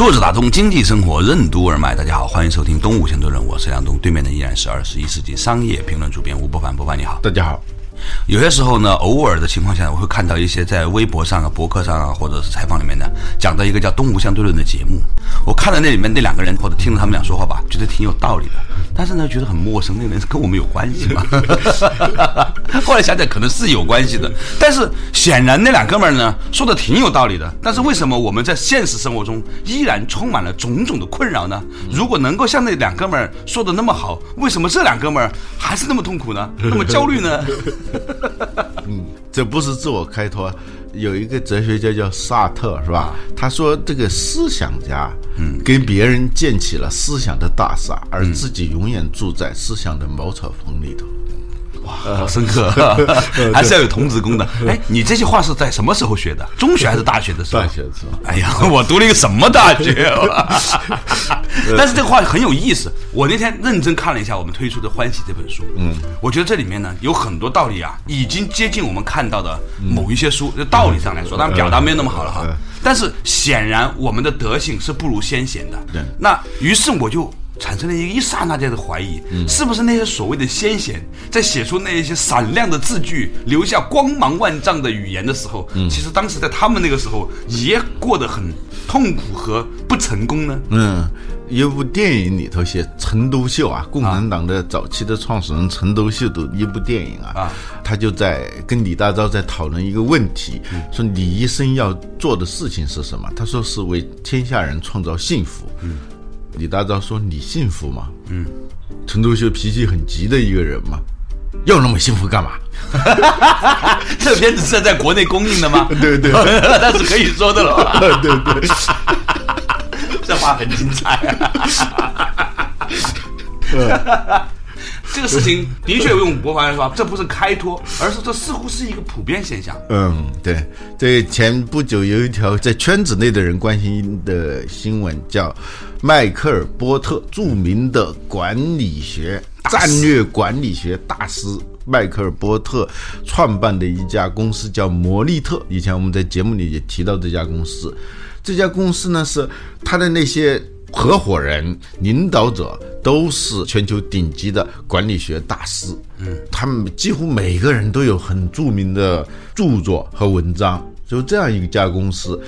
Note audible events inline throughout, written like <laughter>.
坐着打通经济生活任督二脉，大家好，欢迎收听《东吴相对论》，我是梁东，对面的依然是二十一世纪商业评论主编吴伯凡，伯凡你好，大家好。有些时候呢，偶尔的情况下，我会看到一些在微博上啊、博客上啊，或者是采访里面呢，讲到一个叫《东吴相对论》的节目。我看了那里面那两个人，或者听着他们俩说话吧，觉得挺有道理的。但是呢，觉得很陌生，那个人是跟我们有关系吗？<laughs> <laughs> 后来想想，可能是有关系的。但是显然那两哥们儿呢，说的挺有道理的。但是为什么我们在现实生活中依然充满了种种的困扰呢？如果能够像那两哥们儿说的那么好，为什么这两哥们儿还是那么痛苦呢？那么焦虑呢？<laughs> <laughs> 嗯，这不是自我开脱。有一个哲学家叫萨特，是吧？他说这个思想家，嗯，跟别人建起了思想的大厦，而自己永远住在思想的茅草棚里头。哇，好深刻，<laughs> 还是要有童子功的。哎，你这些话是在什么时候学的？中学还是大学的时候？大学的时候。哎呀，<laughs> 我读了一个什么大学？<laughs> 但是这个话很有意思。我那天认真看了一下我们推出的《欢喜》这本书，嗯，我觉得这里面呢有很多道理啊，已经接近我们看到的某一些书。就道理上来说，当然表达没有那么好了哈。但是显然我们的德性是不如先贤的。对。那于是我就。产生了一个一刹那间的怀疑，是不是那些所谓的先贤在写出那一些闪亮的字句、留下光芒万丈的语言的时候，其实当时在他们那个时候也过得很痛苦和不成功呢？嗯，一部电影里头写陈独秀啊，共产党的早期的创始人陈独秀的一部电影啊，他就在跟李大钊在讨论一个问题，说李一生要做的事情是什么？他说是为天下人创造幸福。李大钊说：“你幸福吗？”嗯，陈独秀脾气很急的一个人嘛，要那么幸福干嘛？<laughs> 这片子是在国内公映的吗？对 <laughs> 对，<laughs> 那是可以说的了。对对，这话很精彩啊。这个事情的确用博凡来说，这不是开脱，而是这似乎是一个普遍现象。嗯，对。这前不久有一条在圈子内的人关心的新闻，叫迈克尔波特，著名的管理学、战略管理学大师迈克尔波特创办的一家公司叫摩利特。以前我们在节目里也提到这家公司，这家公司呢是他的那些。合伙人、领导者都是全球顶级的管理学大师，嗯，他们几乎每个人都有很著名的著作和文章。就这样一家公司，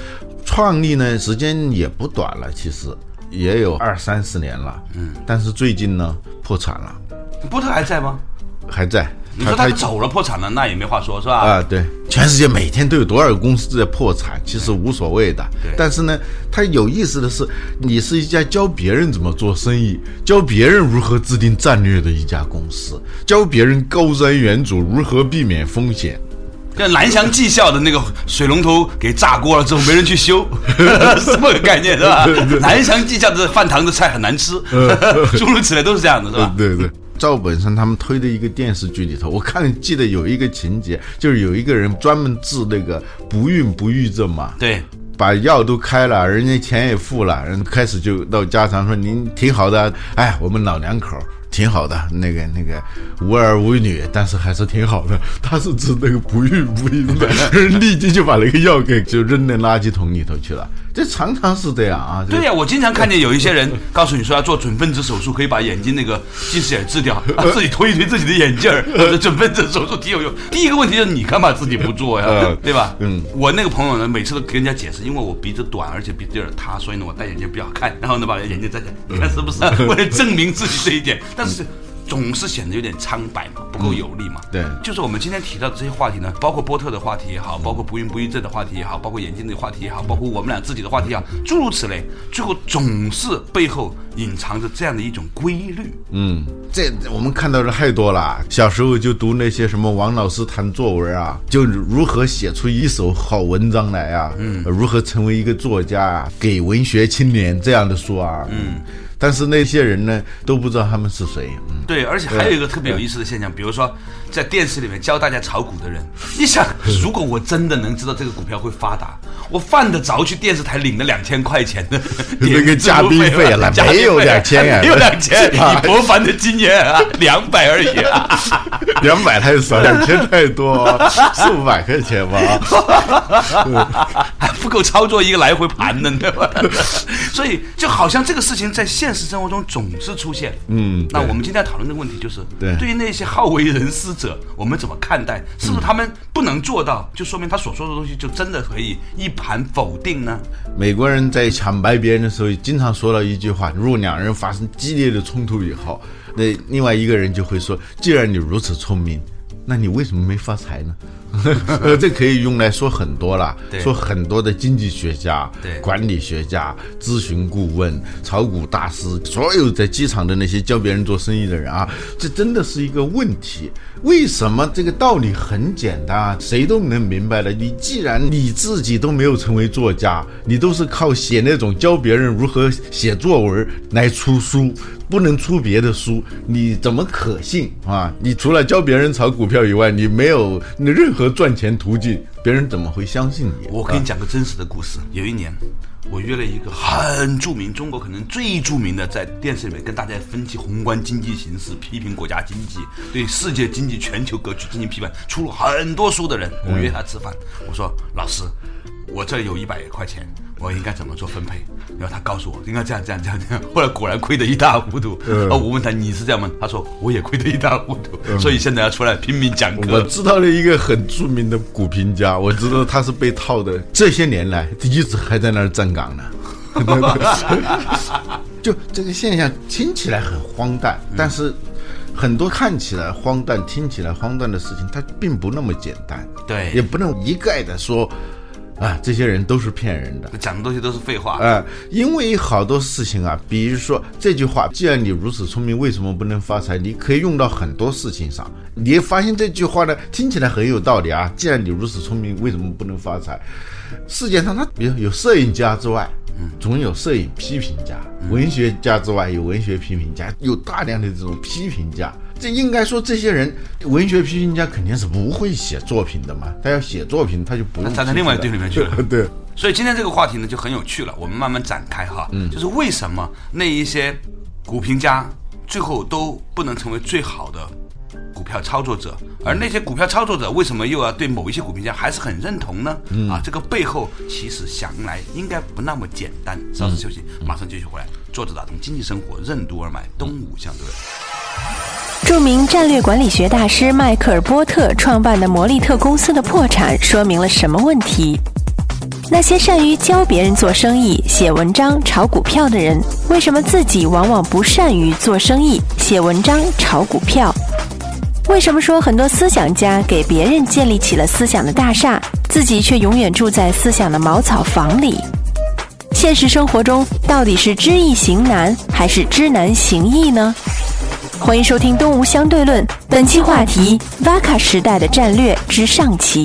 创立呢时间也不短了，其实也有二三十年了，嗯，但是最近呢破产了。波特还在吗？还在。你说他走了破产了，那也没话说，是吧？啊，对，全世界每天都有多少个公司在破产，其实无所谓的。但是呢，他有意思的是，你是一家教别人怎么做生意、教别人如何制定战略的一家公司，教别人高瞻远瞩如何避免风险。像蓝翔技校的那个水龙头给炸锅了之后，没人去修，<laughs> 什么概念是吧？<laughs> 蓝翔技校的饭堂的菜很难吃，<laughs> 诸如此类都是这样的，是吧？对对。赵本山他们推的一个电视剧里头，我看记得有一个情节，就是有一个人专门治那个不孕不育症嘛，对，把药都开了，人家钱也付了，人开始就到家常说您挺好的，哎，我们老两口。挺好的，那个那个无儿无女，但是还是挺好的。他是指那个不孕不育的，<laughs> 人立即就把那个药给就扔在垃圾桶里头去了。这常常是这样啊。对呀，我经常看见有一些人告诉你说要做准分子手术，可以把眼睛那个近视眼治掉，<laughs> 自己推一推自己的眼镜儿。<laughs> 准分子手术挺有用。第一个问题就是你干嘛自己不做呀？对吧？嗯。我那个朋友呢，每次都跟人家解释，因为我鼻子短，而且鼻子有点塌，所以呢我戴眼镜比较好看。然后呢把眼镜摘下，你看是不是？<laughs> 为了证明自己这一点。但是总是显得有点苍白嘛，不够有力嘛。对，就是我们今天提到的这些话题呢，包括波特的话题也好，包括不孕不育症的话题也好，包括眼睛的话题也好，包括我们俩自己的话题也好，诸如此类，最后总是背后隐藏着这样的一种规律。嗯，这我们看到的太多了。小时候就读那些什么王老师谈作文啊，就如何写出一首好文章来啊，嗯，如何成为一个作家啊，给文学青年这样的书啊，嗯。但是那些人呢，都不知道他们是谁。嗯，对，而且还有一个特别有意思的现象，比如说在电视里面教大家炒股的人，你想，如果我真的能知道这个股票会发达，<laughs> 我犯得着去电视台领了两千块钱的那个 <laughs> 嘉宾费了？<laughs> 没有两千啊，没有两千，以博凡的经验啊，两百而已啊，两百太少，两千太多，四五百块钱吧，还不够操作一个来回盘呢，对吧？所以就好像这个事情在现现实生活中总是出现，嗯，那我们今天讨论的问题就是，对，对于那些好为人师者，我们怎么看待？是不是他们不能做到，就说明他所说的东西就真的可以一盘否定呢？美国人在抢白别人的时候，经常说了一句话：如果两人发生激烈的冲突以后，那另外一个人就会说，既然你如此聪明。那你为什么没发财呢？<laughs> 呃，这可以用来说很多了，说很多的经济学家、管理学家、咨询顾问、炒股大师，所有在机场的那些教别人做生意的人啊，这真的是一个问题。为什么这个道理很简单啊？谁都能明白的。你既然你自己都没有成为作家，你都是靠写那种教别人如何写作文来出书，不能出别的书，你怎么可信啊？你除了教别人炒股票以外，你没有任何赚钱途径，别人怎么会相信你？我给你讲个真实的故事。有一年。我约了一个很著名，中国可能最著名的，在电视里面跟大家分析宏观经济形势、批评国家经济、对世界经济全球格局进行批判，出了很多书的人。我约他吃饭，我说：“老师，我这有一百块钱。”我应该怎么做分配？然后他告诉我应该这样这样这样这样。后来果然亏得一塌糊涂。哦，我问他你是这样吗？他说我也亏得一塌糊涂，所以现在要出来拼命讲课。我知道了一个很著名的股评家，我知道他是被套的，这些年来一直还在那儿站岗呢。<laughs> 就这个现象听起来很荒诞，但是很多看起来荒诞、听起来荒诞的事情，它并不那么简单。对，也不能一概的说。啊，这些人都是骗人的，讲的东西都是废话。啊，因为好多事情啊，比如说这句话，既然你如此聪明，为什么不能发财？你可以用到很多事情上。你发现这句话呢，听起来很有道理啊。既然你如此聪明，为什么不能发财？世界上，它比如有摄影家之外，嗯，总有摄影批评家；文学家之外，有文学批评家，有大量的这种批评家。这应该说，这些人文学批评家肯定是不会写作品的嘛。他要写作品，他就不站在另外一队里面去了。<laughs> 对，所以今天这个话题呢就很有趣了。我们慢慢展开哈，嗯，就是为什么那一些股评家最后都不能成为最好的股票操作者，而那些股票操作者为什么又要对某一些股评家还是很认同呢？啊，这个背后其实想来应该不那么简单。稍事休息，马上继续回来。作者打通经济生活任督二脉，东吴相对论。著名战略管理学大师迈克尔·波特创办的魔力特公司的破产说明了什么问题？那些善于教别人做生意、写文章、炒股票的人，为什么自己往往不善于做生意、写文章、炒股票？为什么说很多思想家给别人建立起了思想的大厦，自己却永远住在思想的茅草房里？现实生活中，到底是知易行难，还是知难行易呢？欢迎收听《东吴相对论》，本期话题：VACA 时代的战略之上期。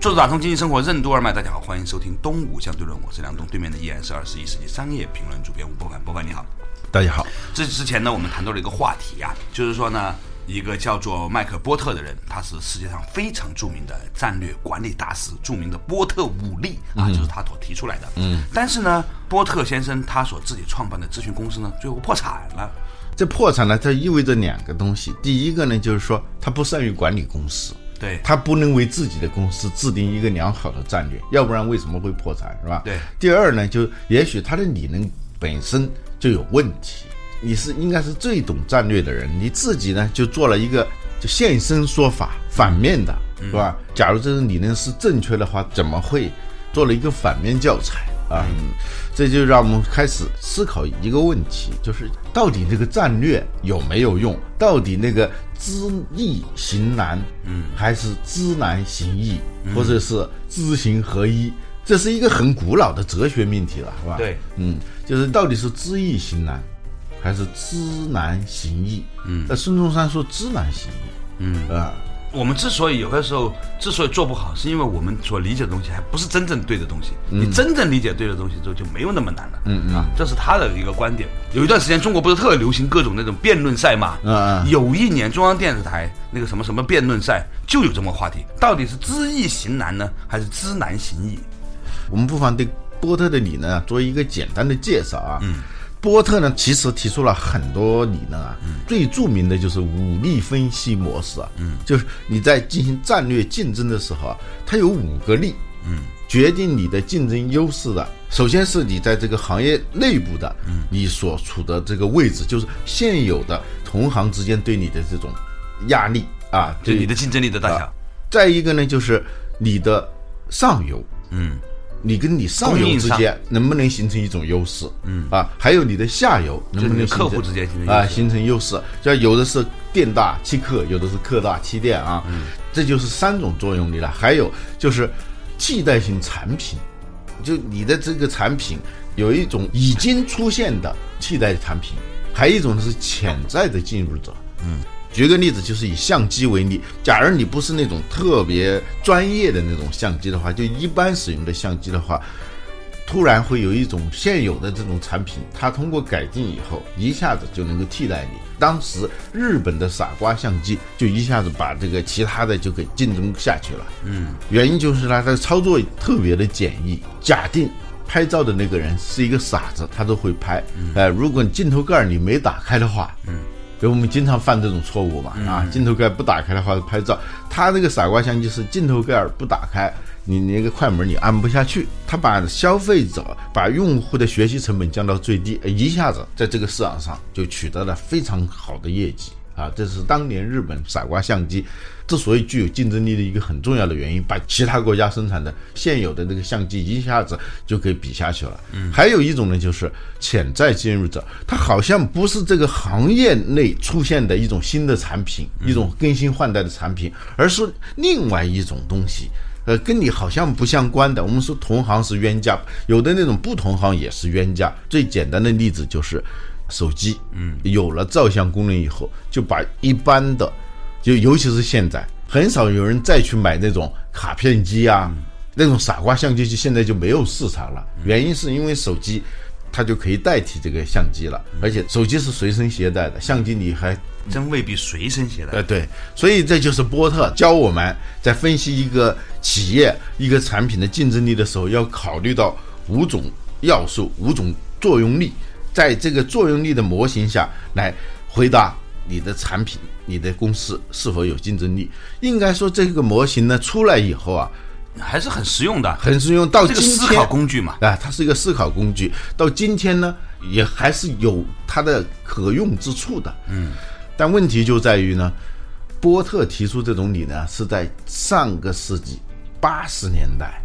作者打通经济生活任督二脉，大家好，欢迎收听《东吴相对论》，我是梁东，对面的依然是二十一世纪商业评论主编吴伯凡，伯凡你好，大家好。这之前呢，我们谈到了一个话题啊，就是说呢。一个叫做麦克波特的人，他是世界上非常著名的战略管理大师，著名的波特五力啊，就是他所提出来的。嗯，但是呢，波特先生他所自己创办的咨询公司呢，最后破产了。这破产呢，它意味着两个东西。第一个呢，就是说他不善于管理公司，对他不能为自己的公司制定一个良好的战略，要不然为什么会破产，是吧？对。第二呢，就也许他的理论本身就有问题。你是应该是最懂战略的人，你自己呢就做了一个就现身说法反面的，是吧？假如这个理论是正确的话，怎么会做了一个反面教材？啊。这就让我们开始思考一个问题，就是到底这个战略有没有用？到底那个知易行难，嗯，还是知难行易，或者是知行合一？这是一个很古老的哲学命题了，是吧？对，嗯，就是到底是知易行难，还是知难行易？嗯，那孙中山说知难行易，嗯啊。我们之所以有的时候之所以做不好，是因为我们所理解的东西还不是真正对的东西。你真正理解对的东西之后，就没有那么难了。嗯啊，这是他的一个观点。有一段时间，中国不是特流行各种那种辩论赛嘛？嗯嗯。有一年，中央电视台那个什么什么辩论赛就有这么个话题：到底是知易行难呢，还是知难行易？我们不妨对波特的理论啊做一个简单的介绍啊。嗯。波特呢，其实提出了很多理论啊，最著名的就是武力分析模式啊，嗯，就是你在进行战略竞争的时候啊，它有五个力，嗯，决定你的竞争优势的，首先是你在这个行业内部的，嗯，你所处的这个位置，就是现有的同行之间对你的这种压力啊，就你的竞争力的大小，再一个呢，就是你的上游，嗯。你跟你上游之间能不能形成一种优势？嗯啊，还有你的下游能不能客户之间形成啊形成优势？就有的是店大欺客，有的是客大欺店啊。嗯，这就是三种作用力了。还有就是替代性产品，就你的这个产品有一种已经出现的替代产品，还有一种是潜在的进入者。嗯。举个例子，就是以相机为例。假如你不是那种特别专业的那种相机的话，就一般使用的相机的话，突然会有一种现有的这种产品，它通过改进以后，一下子就能够替代你。当时日本的傻瓜相机就一下子把这个其他的就给竞争下去了。嗯，原因就是它的操作特别的简易。假定拍照的那个人是一个傻子，他都会拍。哎，如果镜头盖你没打开的话，嗯。就我们经常犯这种错误嘛，啊，镜头盖不打开的话拍照，它那个傻瓜相机是镜头盖不打开，你那个快门你按不下去，它把消费者、把用户的学习成本降到最低，一下子在这个市场上就取得了非常好的业绩。啊，这是当年日本傻瓜相机之所以具有竞争力的一个很重要的原因，把其他国家生产的现有的那个相机一下子就给比下去了。嗯，还有一种呢，就是潜在进入者，它好像不是这个行业内出现的一种新的产品，一种更新换代的产品，而是另外一种东西，呃，跟你好像不相关的。我们说同行是冤家，有的那种不同行也是冤家。最简单的例子就是。手机，嗯，有了照相功能以后，就把一般的，就尤其是现在，很少有人再去买那种卡片机啊，那种傻瓜相机就，现在就没有市场了。原因是因为手机，它就可以代替这个相机了，而且手机是随身携带的，相机你还真未必随身携带。呃，对，所以这就是波特教我们在分析一个企业一个产品的竞争力的时候，要考虑到五种要素，五种作用力。在这个作用力的模型下来回答你的产品、你的公司是否有竞争力。应该说，这个模型呢出来以后啊，还是很实用的，很实用。到这个，思考工具嘛，啊，它是一个思考工具。到今天呢，也还是有它的可用之处的。嗯，但问题就在于呢，波特提出这种理呢是在上个世纪八十年代，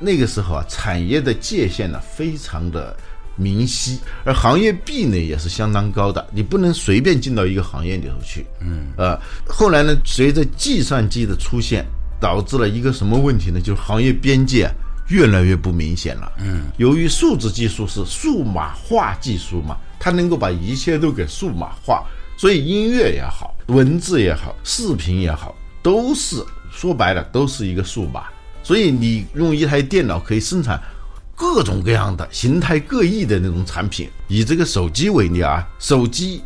那个时候啊，产业的界限呢非常的。明晰，而行业壁垒也是相当高的，你不能随便进到一个行业里头去。嗯，呃，后来呢，随着计算机的出现，导致了一个什么问题呢？就是行业边界越来越不明显了。嗯，由于数字技术是数码化技术嘛，它能够把一切都给数码化，所以音乐也好，文字也好，视频也好，都是说白了都是一个数码。所以你用一台电脑可以生产。各种各样的形态各异的那种产品，以这个手机为例啊，手机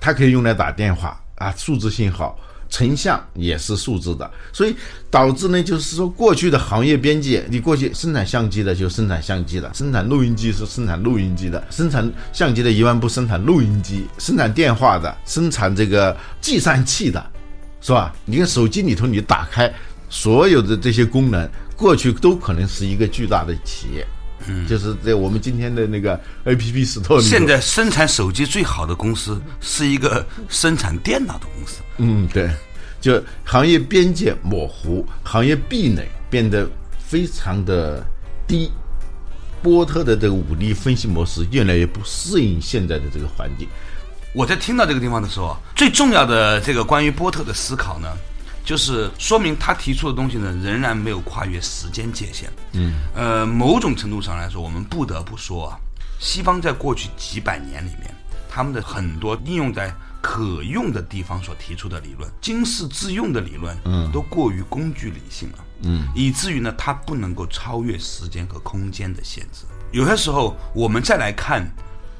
它可以用来打电话啊，数字信号，成像也是数字的，所以导致呢，就是说过去的行业边界，你过去生产相机的就生产相机的，生产录音机是生产录音机的，生产相机的一般不生产录音机，生产电话的，生产这个计算器的，是吧？你看手机里头你打开所有的这些功能，过去都可能是一个巨大的企业。嗯，就是在我们今天的那个 A P P Store 里，现在生产手机最好的公司是一个生产电脑的公司。嗯，对，就行业边界模糊，行业壁垒变得非常的低，波特的这个武力分析模式越来越不适应现在的这个环境。我在听到这个地方的时候，最重要的这个关于波特的思考呢，就是说明他提出的东西呢，仍然没有跨越时间界限。嗯，呃，某种程度上来说，我们不得不说啊，西方在过去几百年里面，他们的很多应用在可用的地方所提出的理论，经世致用的理论，嗯，都过于工具理性了，嗯，以至于呢，它不能够超越时间和空间的限制。有些时候，我们再来看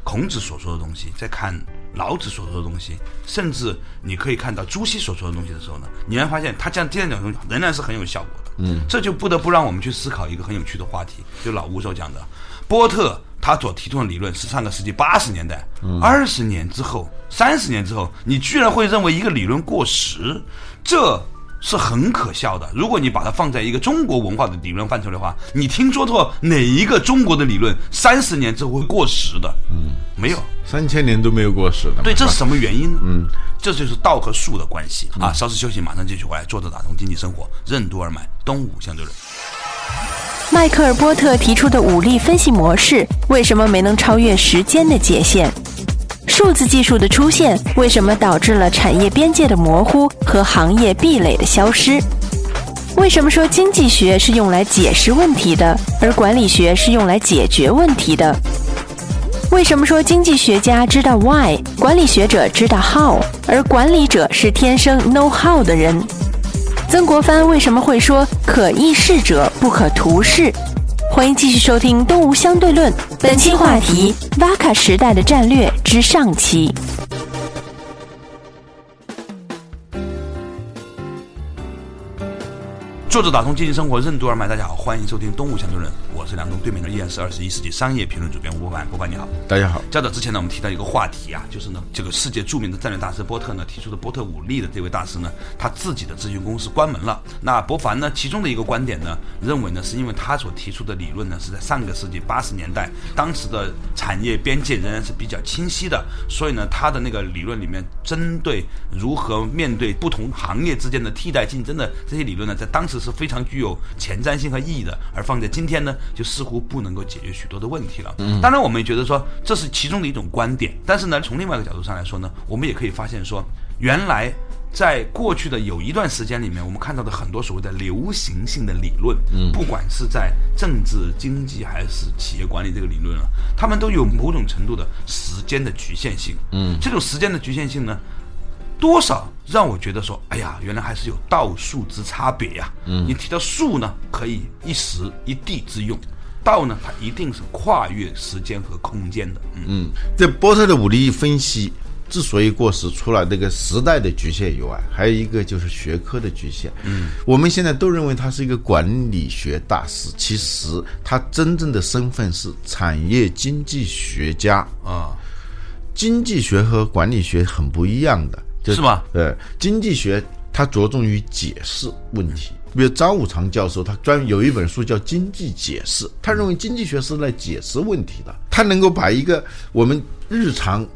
孔子所说的东西，再看。老子所说的东西，甚至你可以看到朱熹所说的东西的时候呢，你会发现他这样这样讲东西仍然是很有效果的。嗯，这就不得不让我们去思考一个很有趣的话题，就老吴所讲的，波特他所提出的理论是上个世纪八十年代，二十年之后、三十年之后，你居然会认为一个理论过时，这。是很可笑的。如果你把它放在一个中国文化的理论范畴的话，你听说过哪一个中国的理论三十年之后会过时的？嗯，没有，三千年都没有过时的。对，这是什么原因呢？嗯，这就是道和术的关系啊。稍事休息，马上继续回来。坐着打通经济生活，任督二脉，东吴相对论。迈克尔波特提出的武力分析模式，为什么没能超越时间的界限？数字技术的出现，为什么导致了产业边界的模糊和行业壁垒的消失？为什么说经济学是用来解释问题的，而管理学是用来解决问题的？为什么说经济学家知道 why，管理学者知道 how，而管理者是天生 know how 的人？曾国藩为什么会说可意事者不可图事？欢迎继续收听《东吴相对论》，本期话题：瓦卡时代的战略之上期。作者打通经济生活任督二脉，大家好，欢迎收听《东吴相对论》，我是梁东，对面的依然是二十一世纪商业评论主编吴伯凡，伯凡你好，大家好。较早之前呢，我们提到一个话题啊，就是呢，这个世界著名的战略大师波特呢提出的波特五力的这位大师呢，他自己的咨询公司关门了。那伯凡呢，其中的一个观点呢，认为呢，是因为他所提出的理论呢是在上个世纪八十年代，当时的产业边界仍然是比较清晰的，所以呢，他的那个理论里面针对如何面对不同行业之间的替代竞争的这些理论呢，在当时是非常具有。前瞻性和意义的，而放在今天呢，就似乎不能够解决许多的问题了。嗯，当然，我们也觉得说这是其中的一种观点，但是呢，从另外一个角度上来说呢，我们也可以发现说，原来在过去的有一段时间里面，我们看到的很多所谓的流行性的理论，嗯，不管是在政治、经济还是企业管理这个理论啊，他们都有某种程度的时间的局限性。嗯，这种时间的局限性呢？多少让我觉得说，哎呀，原来还是有道术之差别呀。嗯，你提到术呢，可以一时一地之用；道呢，它一定是跨越时间和空间的。嗯，这波特的武力分析之所以过时，除了那个时代的局限以外，还有一个就是学科的局限。嗯，我们现在都认为他是一个管理学大师，其实他真正的身份是产业经济学家啊。经济学和管理学很不一样的。是吗？呃，经济学它着重于解释问题，比如张五常教授，他专有一本书叫《经济解释》，他认为经济学是来解释问题的，他能够把一个我们日常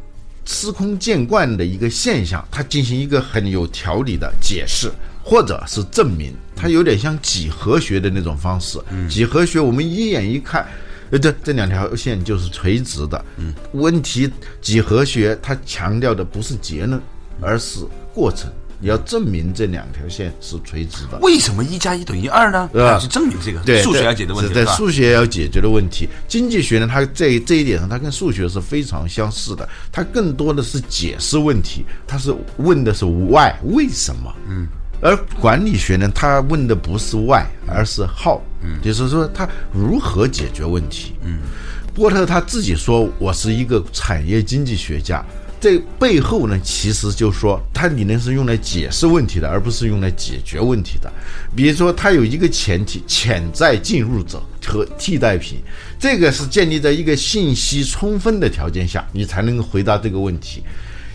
司空见惯的一个现象，它进行一个很有条理的解释，或者是证明，它有点像几何学的那种方式。几何学我们一眼一看，呃，这这两条线就是垂直的。嗯，问题几何学它强调的不是结论。而是过程，你要证明这两条线是垂直的。为什么一加一等于二呢？要去证明这个数学要解决问题，在数学要解决的问题。经济学呢，它在这一点上，它跟数学是非常相似的。它更多的是解释问题，它是问的是 why 为什么？嗯。而管理学呢，它问的不是 why，而是 how，嗯，就是说它如何解决问题。嗯。波特他自己说：“我是一个产业经济学家。”这背后呢，其实就是说，它理论是用来解释问题的，而不是用来解决问题的。比如说，它有一个前提：潜在进入者和替代品，这个是建立在一个信息充分的条件下，你才能回答这个问题。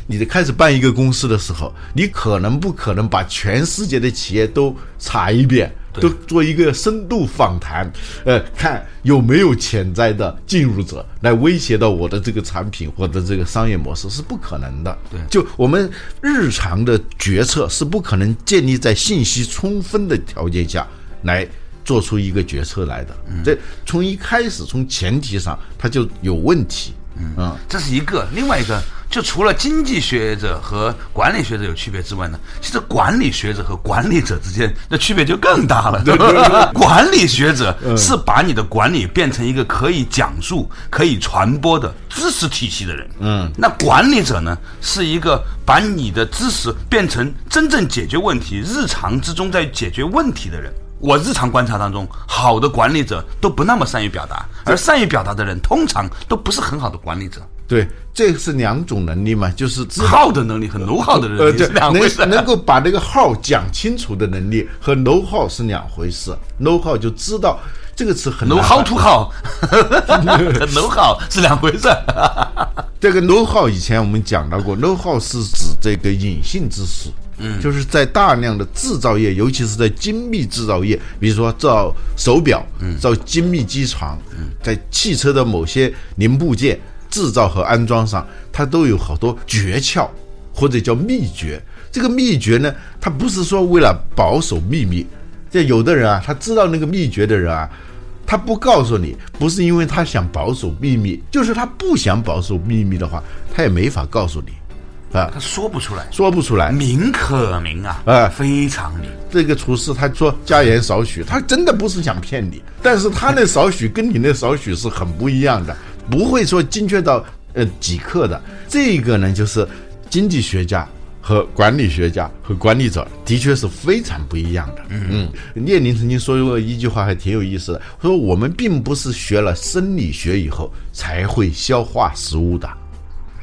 你的开始办一个公司的时候，你可能不可能把全世界的企业都查一遍？都做一个深度访谈，呃，看有没有潜在的进入者来威胁到我的这个产品或者这个商业模式是不可能的。对，就我们日常的决策是不可能建立在信息充分的条件下来做出一个决策来的。这从一开始从前提上它就有问题。嗯这是一个，另外一个，就除了经济学者和管理学者有区别之外呢，其实管理学者和管理者之间的区别就更大了。<laughs> 管理学者是把你的管理变成一个可以讲述、可以传播的知识体系的人。嗯，那管理者呢，是一个把你的知识变成真正解决问题、日常之中在解决问题的人。我日常观察当中，好的管理者都不那么善于表达，而善于表达的人通常都不是很好的管理者。对，这是两种能力嘛，就是知道耗的能力和 know how 的能呃，对力是，两回事。能能够把这个号讲清楚的能力和 know how 是两回事。know how 就知道这个词很 know 难 how to how，know how <laughs> <laughs> 是两回事。这个 know how 以前我们讲到过，know how 是指这个隐性知识，嗯，就是在大量的制造业，尤其是在精密制造业，比如说造手表，嗯，造精密机床，嗯，在汽车的某些零部件制造和安装上，它都有好多诀窍或者叫秘诀。这个秘诀呢，它不是说为了保守秘密，这有的人啊，他知道那个秘诀的人啊，他不告诉你，不是因为他想保守秘密，就是他不想保守秘密的话，他也没法告诉你，啊他，说不出来，说不出来。名可名啊，哎非常名。这个厨师他说加盐少许，他真的不是想骗你，但是他那少许跟你那少许是很不一样的，不会说精确到呃几克的。这个呢，就是经济学家。和管理学家和管理者的确是非常不一样的。嗯，列宁曾经说过一句话，还挺有意思的，说我们并不是学了生理学以后才会消化食物的。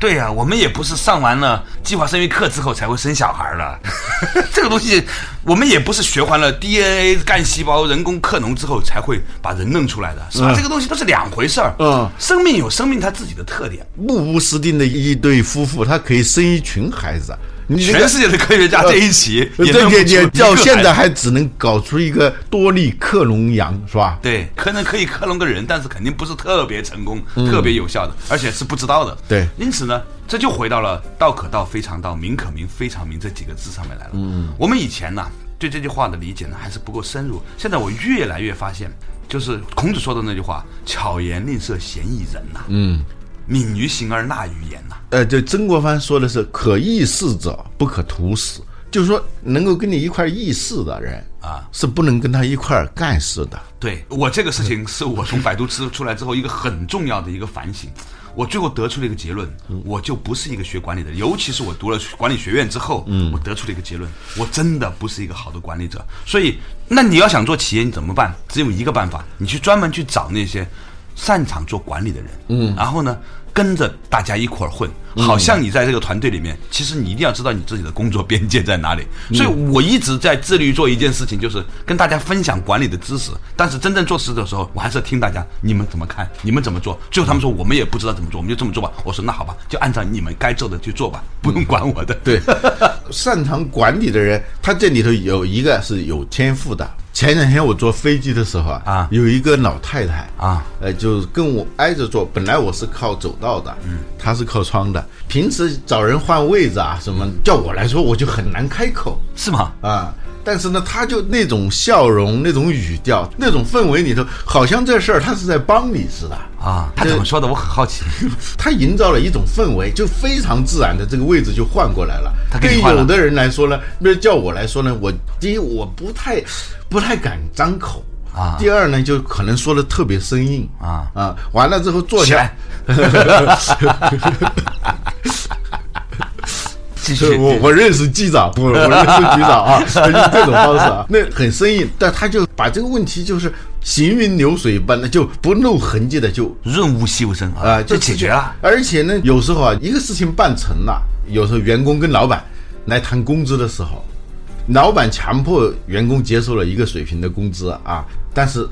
对呀、我们也不是上完了计划生育课之后才会生小孩的，<laughs> 这个东西我们也不是学完了 DNA 干细胞、人工克隆之后才会把人弄出来的，是吧？这个东西都是两回事儿。嗯生命有生命它自己的特点，目无实定的一对夫妇，他可以生一群孩子。你这个全世界的科学家在一起呃也弄不出对对对，到现在还只能搞出一个多利克隆羊，是吧？对，可能可以克隆个人，但是肯定不是特别成功、特别有效的，而且是不知道的。嗯对因此呢，这就回到了“道可道，非常道；名可名，非常名”这几个字上面来了。嗯，我们以前呢对这句话的理解呢还是不够深入，现在我越来越发现，就是孔子说的那句话：“巧言令色，鲜矣仁”呐。嗯，敏于行而纳于言呐。呃，就曾国藩说的是“可议事者，不可图死”，就是说能够跟你一块儿议事的人啊，是不能跟他一块儿干事的。对我这个事情是我从百度知出来之后一个很重要的一个反省。我最后得出了一个结论，我就不是一个学管理的，尤其是我读了管理学院之后，我得出了一个结论，我真的不是一个好的管理者。所以，那你要想做企业，你怎么办？只有一个办法，你去专门去找那些擅长做管理的人，嗯，然后呢，跟着大家一块儿混，好像你在这个团队里面，其实你一定要知道你自己的工作边界在哪里。所以我一直在致力于做一件事情，就是跟大家分享管理的知识。但是真正做事的时候，我还是听大家你们怎么看，你们怎么做。最后他们说我们也不知道怎么做，我们就这么做吧。我说那好吧，就按照你们该做的去做吧，不用管我的。对，<laughs> 擅长管理的人，他这里头有一个是有天赋的。前两天我坐飞机的时候啊，啊有一个老太太啊，呃，就是跟我挨着坐。本来我是靠走道的，嗯，她是靠窗的。平时找人换位置啊什么，叫我来说我就很难开口是吗？啊。但是呢，他就那种笑容、那种语调、那种氛围里头，好像这事儿他是在帮你似的。啊，他怎么说的？我很好奇。<laughs> 他营造了一种氛围，就非常自然的这个位置就换过来了。对他了有的人来说呢，那叫我来说呢，我第一我不太不太敢张口啊第二呢就可能说的特别生硬啊啊，完了之后坐下 <laughs> 继续。我我认识机长，我我认识局长啊，<laughs> 就这种方式啊，那很生硬，但他就把这个问题就是行云流水般的就不露痕迹的就润物细无声啊，就解决了。。而且呢，有时候啊，一个事情办成了，有时候员工跟老板来谈工资的时候，老板强迫员工接受了一个水平的工资啊，但是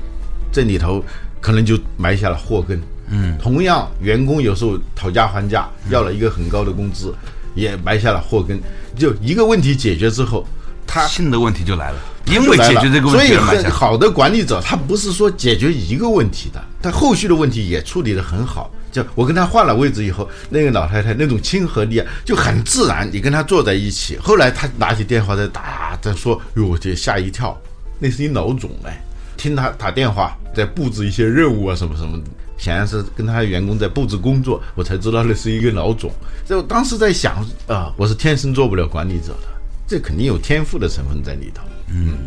这里头可能就埋下了祸根。嗯，同样，员工有时候讨价还价，要了一个很高的工资，也埋下了祸根。就一个问题解决之后，他新的问题就来了，因为解决这个问题所以好的管理者，他不是说解决一个问题的，他后续的问题也处理得很好。就我跟他换了位置以后，那个老太太那种亲和力啊，就很自然。你跟他坐在一起，后来他拿起电话在打，在说：“哟，我这吓一跳，那是你老总哎。”听他打电话，在布置一些任务啊什么什么的，显然是跟他的员工在布置工作，我才知道那是一个老总。就当时在想啊，我是天生做不了管理者的，这肯定有天赋的成分在里头。嗯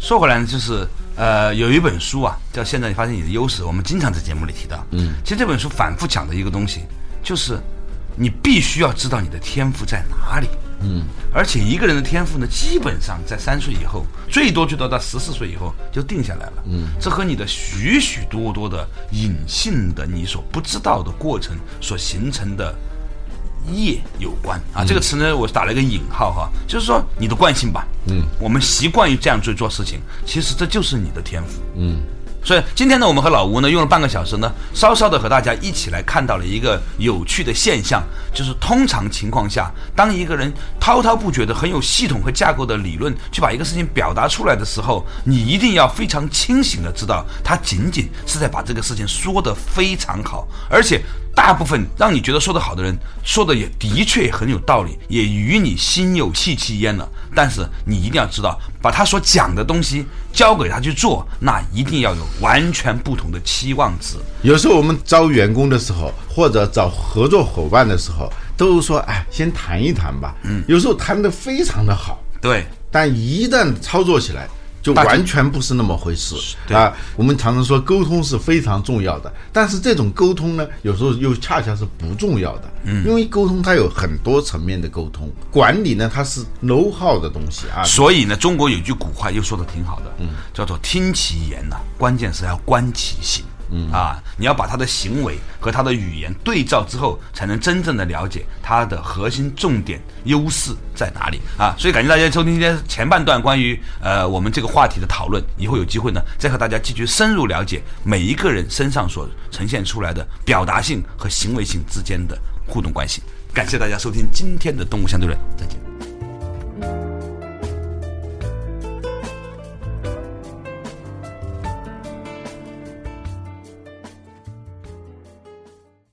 说回来呢，就是呃，有一本书啊，叫《现在你发现你的优势》，我们经常在节目里提到。嗯，其实这本书反复讲的一个东西，就是你必须要知道你的天赋在哪里。嗯，而且一个人的天赋呢，基本上在三岁以后，最多最多到十四岁以后就定下来了。嗯，这和你的许许多多的隐性的你所不知道的过程所形成的业有关。啊，这个词呢，我打了一个引号哈，就是说你的惯性吧，嗯，我们习惯于这样去做事情，其实这就是你的天赋，嗯。所以今天呢，我们和老吴呢用了半个小时呢，稍稍的和大家一起来看到了一个有趣的现象，就是通常情况下，当一个人滔滔不绝的、很有系统和架构的理论去把一个事情表达出来的时候，你一定要非常清醒的知道，他仅仅是在把这个事情说得非常好，而且。大部分让你觉得说得好的人，说的也的确很有道理，也与你心有戚戚焉了。但是你一定要知道，把他所讲的东西交给他去做，那一定要有完全不同的期望值。有时候我们招员工的时候，或者找合作伙伴的时候，都说：“哎，先谈一谈吧。”嗯，有时候谈得非常的好，对，但一旦操作起来。就完全不是那么回事啊！我们常常说沟通是非常重要的，但是这种沟通呢，有时候又恰恰是不重要的。嗯，因为沟通它有很多层面的沟通，管理呢它是 know how 的东西啊。所以呢，中国有句古话又说的挺好的，嗯，叫做听其言呐，关键是要观其行。嗯啊，你要把他的行为和他的语言对照之后，才能真正的了解他的核心重点优势在哪里啊！所以感谢大家收听今天前半段关于呃我们这个话题的讨论，以后有机会呢再和大家继续深入了解每一个人身上所呈现出来的表达性和行为性之间的互动关系。感谢大家收听今天的动物相对论，再见。